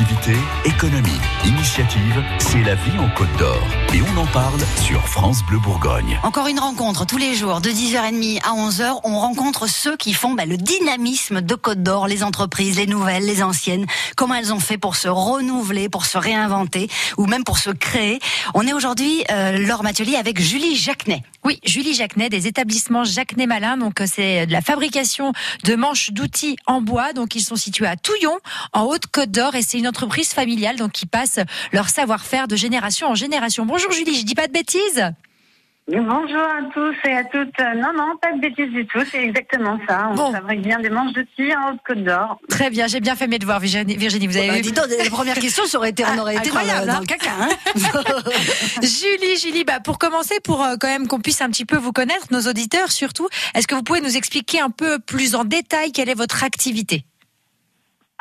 Activité, économie, initiative, c'est la vie en Côte d'Or. Et on en parle sur France Bleu Bourgogne. Encore une rencontre tous les jours de 10h30 à 11h. On rencontre ceux qui font bah, le dynamisme de Côte d'Or, les entreprises, les nouvelles, les anciennes. Comment elles ont fait pour se renouveler, pour se réinventer ou même pour se créer. On est aujourd'hui euh, lors Matelier avec Julie Jacquenet. Oui, Julie Jacquenet des établissements Jacquenet Malin. Donc euh, c'est de la fabrication de manches d'outils en bois. Donc ils sont situés à Touillon, en Haute-Côte d'Or, et c'est une entreprise familiale donc qui passe leur savoir-faire de génération en génération. Bonjour Julie, je dis pas de bêtises. Bonjour à tous et à toutes. Non, non, pas de bêtises du tout, c'est exactement ça. On Bon. fabrique bien des manches de tir en Haute-Côte d'Or. Très bien, j'ai bien fait mes devoirs, Virginie. Virginie, vous avez Bah, donc, la première question, ça aurait été, on aurait été dans le, dans hein le caca. Hein Julie, Julie, bah pour commencer, pour euh, quand même qu'on puisse un petit peu vous connaître, nos auditeurs surtout, est-ce que vous pouvez nous expliquer un peu plus en détail quelle est votre activité?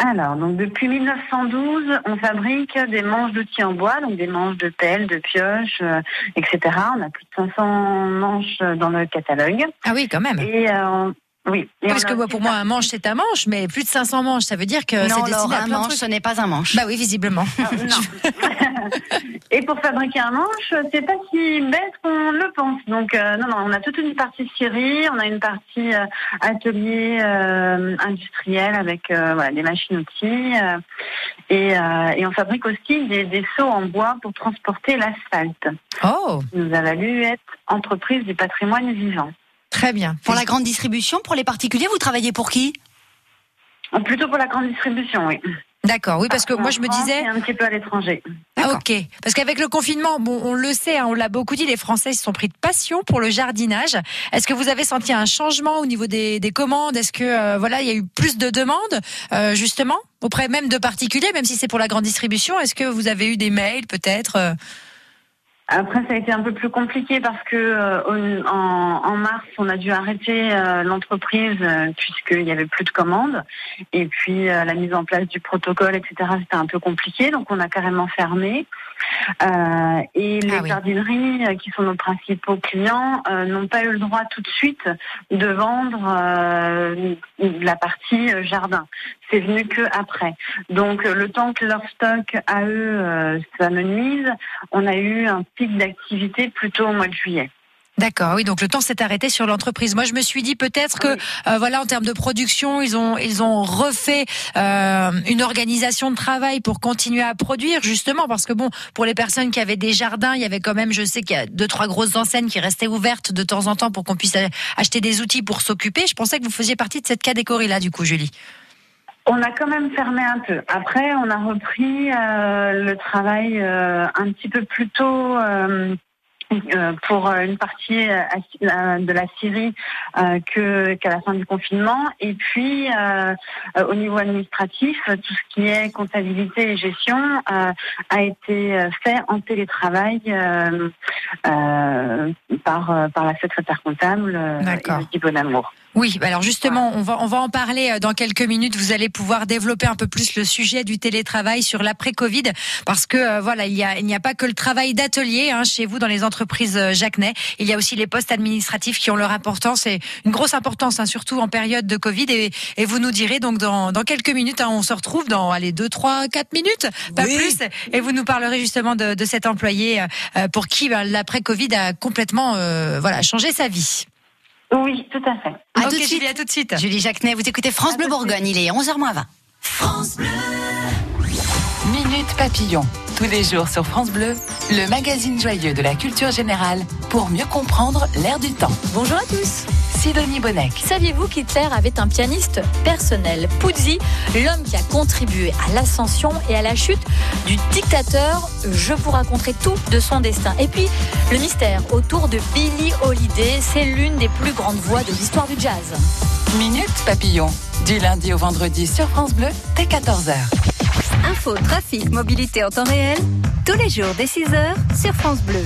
Alors, donc depuis 1912, on fabrique des manches d'outils en bois, donc des manches de pelle, de pioche, euh, etc. On a plus de 500 manches dans le catalogue. Ah oui, quand même. Et euh, oui. Parce que pour moi, un manche, c'est un manche, mais plus de 500 manches, ça veut dire que c'est destiné Laure, à un plein manche, ce n'est pas un manche. Bah oui, visiblement. Non. Et pour fabriquer un manche, c'est pas si bête qu'on le pense. Donc euh, non, non, on a toute une partie scierie, on a une partie euh, atelier euh, industriel avec euh, voilà, des machines-outils, euh, et, euh, et on fabrique aussi des, des seaux en bois pour transporter l'asphalte. Oh, nous a valu être entreprise du patrimoine vivant. Très bien. Pour la grande distribution, pour les particuliers, vous travaillez pour qui? Plutôt pour la grande distribution, oui. D'accord, oui, parce que moi, je me disais... Et un petit peu à l'étranger. Ah, ok. Parce qu'avec le confinement, bon, on le sait, hein, on l'a beaucoup dit, les Français se sont pris de passion pour le jardinage. Est-ce que vous avez senti un changement au niveau des, des commandes? Est-ce que euh, voilà, il y a eu plus de demandes euh, justement auprès même de particuliers, même si c'est pour la grande distribution? Est-ce que vous avez eu des mails peut-être euh Après, ça a été un peu plus compliqué parce que euh, en, en mars, on a dû arrêter euh, l'entreprise euh, puisqu'il y avait plus de commandes. Et puis euh, la mise en place du protocole, etc., c'était un peu compliqué, donc on a carrément fermé. Euh, et les Ah oui. jardineries, euh, qui sont nos principaux clients, euh, n'ont pas eu le droit tout de suite de vendre euh, la partie jardin. C'est venu que après. Donc le temps que leur stock à eux s'amenuise, on a eu un pic d'activité plutôt au mois de juillet. D'accord, oui, donc le temps s'est arrêté sur l'entreprise. Moi, je me suis dit peut-être que, Oui. euh, voilà, en termes de production, ils ont ils ont refait euh, une organisation de travail pour continuer à produire, justement, parce que bon, pour les personnes qui avaient des jardins, il y avait quand même, je sais qu'il y a deux trois grosses enseignes qui restaient ouvertes de temps en temps pour qu'on puisse a- acheter des outils pour s'occuper. Je pensais que vous faisiez partie de cette catégorie là, du coup, Julie. On a quand même fermé un peu. Après, on a repris euh, le travail euh, un petit peu plus tôt. Euh, pour euh, une partie euh, de la Syrie que qu'à la fin du confinement et puis au niveau administratif tout ce qui est comptabilité et gestion a été fait en télétravail par par la secrétaire comptable. Elodie Bonamour. Oui, bah alors justement, on va on va en parler euh, dans quelques minutes. Vous allez pouvoir développer un peu plus le sujet du télétravail sur l'après Covid, parce que euh, voilà, il y a il n'y a pas que le travail d'atelier hein, chez vous dans les entreprises euh, Jacquenet. Il y a aussi les postes administratifs qui ont leur importance et une grosse importance, hein, surtout en période de Covid. Et, et vous nous direz donc dans dans quelques minutes, hein, on se retrouve dans allez deux trois quatre minutes, pas Oui. plus, et vous nous parlerez justement de, de cet employé euh, pour qui ben, l'après Covid a complètement euh, voilà changé sa vie. Oui, tout à fait. À Ok, tout de suite. Julie, à tout de suite. Julie Jacquenet, vous écoutez France À Bleu. Bourgogne, il est 11h20. Minute Papillon, tous les jours sur France Bleu, le magazine joyeux de la culture générale pour mieux comprendre l'air du temps. Bonjour à tous. Sidonie Bonnec. Saviez-vous qu'Hitler avait un pianiste personnel, Puzzi, l'homme qui a contribué à l'ascension et à la chute du dictateur Je vous raconterai tout de son destin. Et puis, le mystère autour de Billie Holiday, c'est l'une des plus grandes voix de l'histoire du jazz. Minute Papillon, du lundi au vendredi sur France Bleu, dès 14h. Info, trafic, mobilité en temps réel, tous les jours dès 6h sur France Bleu.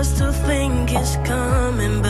just to think it's coming back.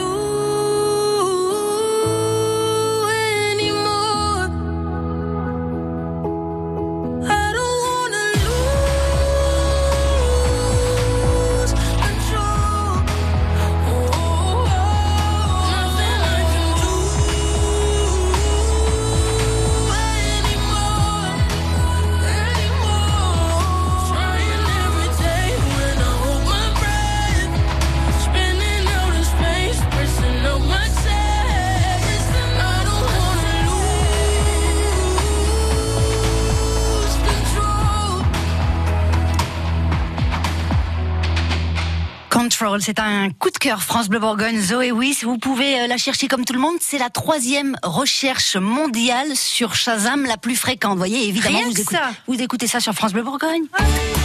C'est un coup de cœur France Bleu Bourgogne. Zoé Wiss, vous pouvez euh, la chercher comme tout le monde. C'est la troisième recherche mondiale sur Shazam la plus fréquente. Vous voyez, évidemment, Rien vous, écoutez, ça. vous écoutez ça sur France Bleu Bourgogne.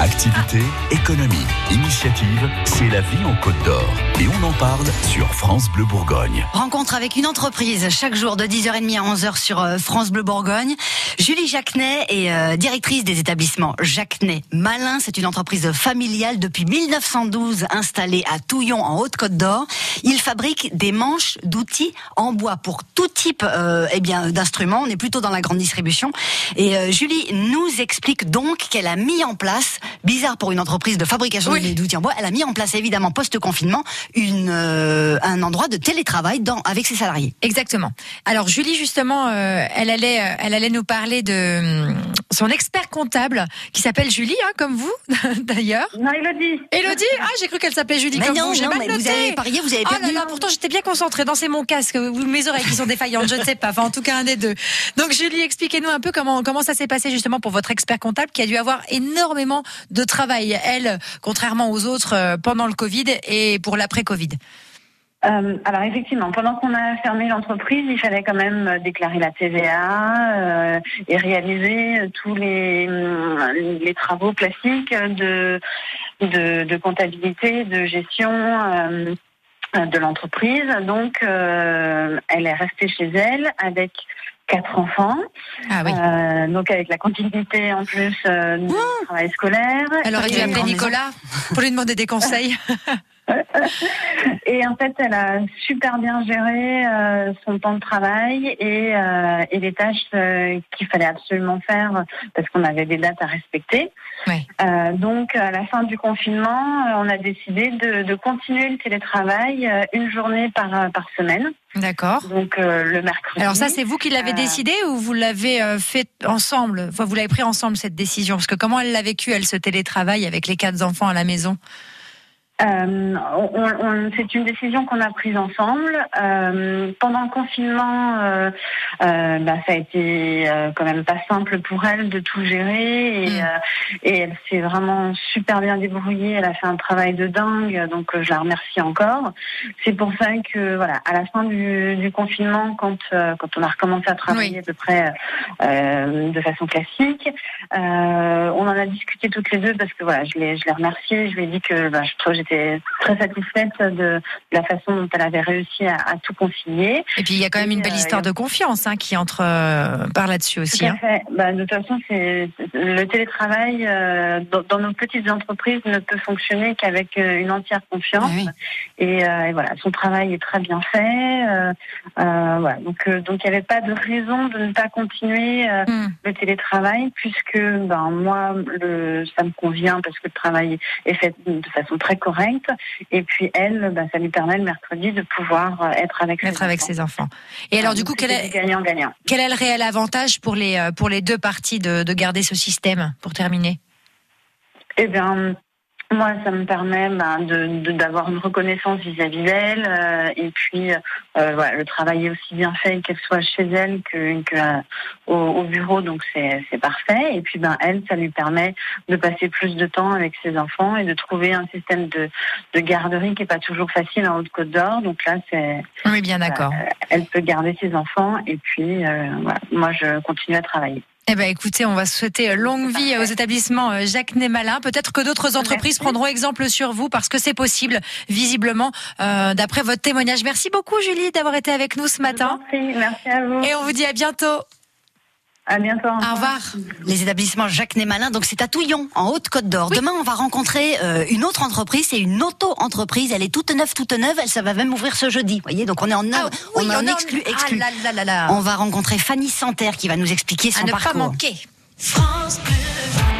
Activité, économie, initiative, c'est la vie en Côte d'Or. Et on en parle sur France Bleu Bourgogne. Rencontre avec une entreprise chaque jour de 10h30 à 11h sur euh, France Bleu Bourgogne. Julie Jacquenet est euh, directrice des établissements Jacquenet Malin. C'est une entreprise familiale depuis 1912 installée à Touillon en Haute-Côte d'Or. Il fabrique des manches d'outils en bois pour tout type euh, eh bien d'instruments. On est plutôt dans la grande distribution. Et euh, Julie nous explique donc qu'elle a mis en place, bizarre pour une entreprise de fabrication Oui. d'outils en bois, elle a mis en place évidemment post-confinement une euh, un endroit de télétravail dans avec ses salariés. Exactement. Alors Julie justement, euh, elle allait, elle allait nous parler de son expert comptable qui s'appelle Julie, hein, comme vous d'ailleurs. Non, Elodie. Elodie, ah j'ai cru qu'elle s'appelait Julie Mais comme non, vous. J'ai non, mal mais noté. vous avez parié, vous avez Oh là perdu. là, pourtant j'étais bien concentrée. Non, c'est mon casque ou mes oreilles qui sont défaillantes. Je ne sais pas. Enfin, en tout cas un des deux. Donc Julie, expliquez-nous un peu comment comment ça s'est passé justement pour votre expert comptable qui a dû avoir énormément de travail. Elle, contrairement aux autres, euh, pendant le Covid et pour l'après-Covid. Euh, alors effectivement, pendant qu'on a fermé l'entreprise, il fallait quand même euh, déclarer la TVA euh, et réaliser tous les, hum, les travaux classiques de, de, de comptabilité, de gestion euh, de l'entreprise. Donc, euh, elle est restée chez elle avec quatre enfants, Ah oui. euh, donc avec la continuité en plus euh, du travail scolaire. Elle aurait dû appeler Nicolas pour lui demander des conseils. Et en fait, elle a super bien géré euh, son temps de travail et, euh, et les tâches euh, qu'il fallait absolument faire parce qu'on avait des dates à respecter. Donc, à la fin du confinement, on a décidé de, de continuer le télétravail une journée par, par semaine. D'accord. Donc, le mercredi. Alors ça, c'est vous qui l'avez décidé ou vous l'avez fait ensemble? Enfin, vous l'avez pris ensemble cette décision? Parce que comment elle l'a vécu, elle, ce télétravail avec les quatre enfants à la maison? Euh, on, on- c'est une décision qu'on a prise ensemble. Euh, pendant le confinement, euh, euh, bah, ça a été euh, quand même pas simple pour elle de tout gérer et, Mm. euh, et elle s'est vraiment super bien débrouillée. Elle a fait un travail de dingue, donc je la remercie encore. C'est pour ça que voilà, à la fin du, du confinement, quand euh, quand on a recommencé à travailler Oui. à peu près euh, de façon classique, euh, on en a discuté toutes les deux parce que voilà, je l'ai je l'ai remerciée, je lui ai dit que bah, je j'étais très satisfaite de, la façon dont elle avait réussi à, à tout concilier. Et puis il y a quand même une belle euh, histoire de confiance hein, qui entre euh, par là-dessus aussi. Tout à hein. fait. Bah, de toute façon, c'est le télétravail euh, dans, dans nos petites entreprises ne peut fonctionner qu'avec une entière confiance. Ah oui. Et, et voilà, son travail est très bien fait. voilà. Donc, donc il n'y avait pas de raison de ne pas continuer Hmm. le télétravail puisque ben moi le, ça me convient parce que le travail est fait de façon très correcte et puis elle ben, ça lui permet le mercredi de pouvoir euh, être avec Être ses avec enfants. ses enfants. Et alors du coup, quel est, gagnant gagnant quel est le réel avantage pour les, euh, pour les deux parties de, de garder ce système pour terminer? Eh bien, moi, ça me permet ben, de de- d'avoir une reconnaissance vis-à-vis d'elle, euh, et puis euh, voilà, le travail est aussi bien fait qu'elle soit chez elle que, que euh, au, au bureau, donc c'est c'est parfait. Et puis ben elle, ça lui permet de passer plus de temps avec ses enfants et de trouver un système de, de garderie qui est pas toujours facile en Haute-Côte d'Or. Donc là, c'est Oui, bien d'accord. elle peut garder ses enfants, et puis euh, voilà, moi, je continue à travailler. Eh ben, écoutez, on va souhaiter longue vie aux établissements euh, Jacques Némalin. Peut-être que d'autres entreprises Merci. prendront exemple sur vous parce que c'est possible, visiblement, euh, d'après votre témoignage. Merci beaucoup, Julie, d'avoir été avec nous ce matin. prie, merci à vous. Et on vous dit à bientôt. À bientôt. Au revoir. Les établissements Jacques Némalin, donc c'est à Touillon, en Haute-Côte d'Or. Demain, on va rencontrer euh, une autre entreprise, c'est une auto-entreprise. Elle est toute neuve, toute neuve. Elle, ça va même ouvrir ce jeudi. Vous voyez, donc on est en Ah, oui, on est en exclu, Ah exclu. là là là là. On va rencontrer Fanny Santerre qui va nous expliquer à son ne parcours. pas manquer. France Bleu.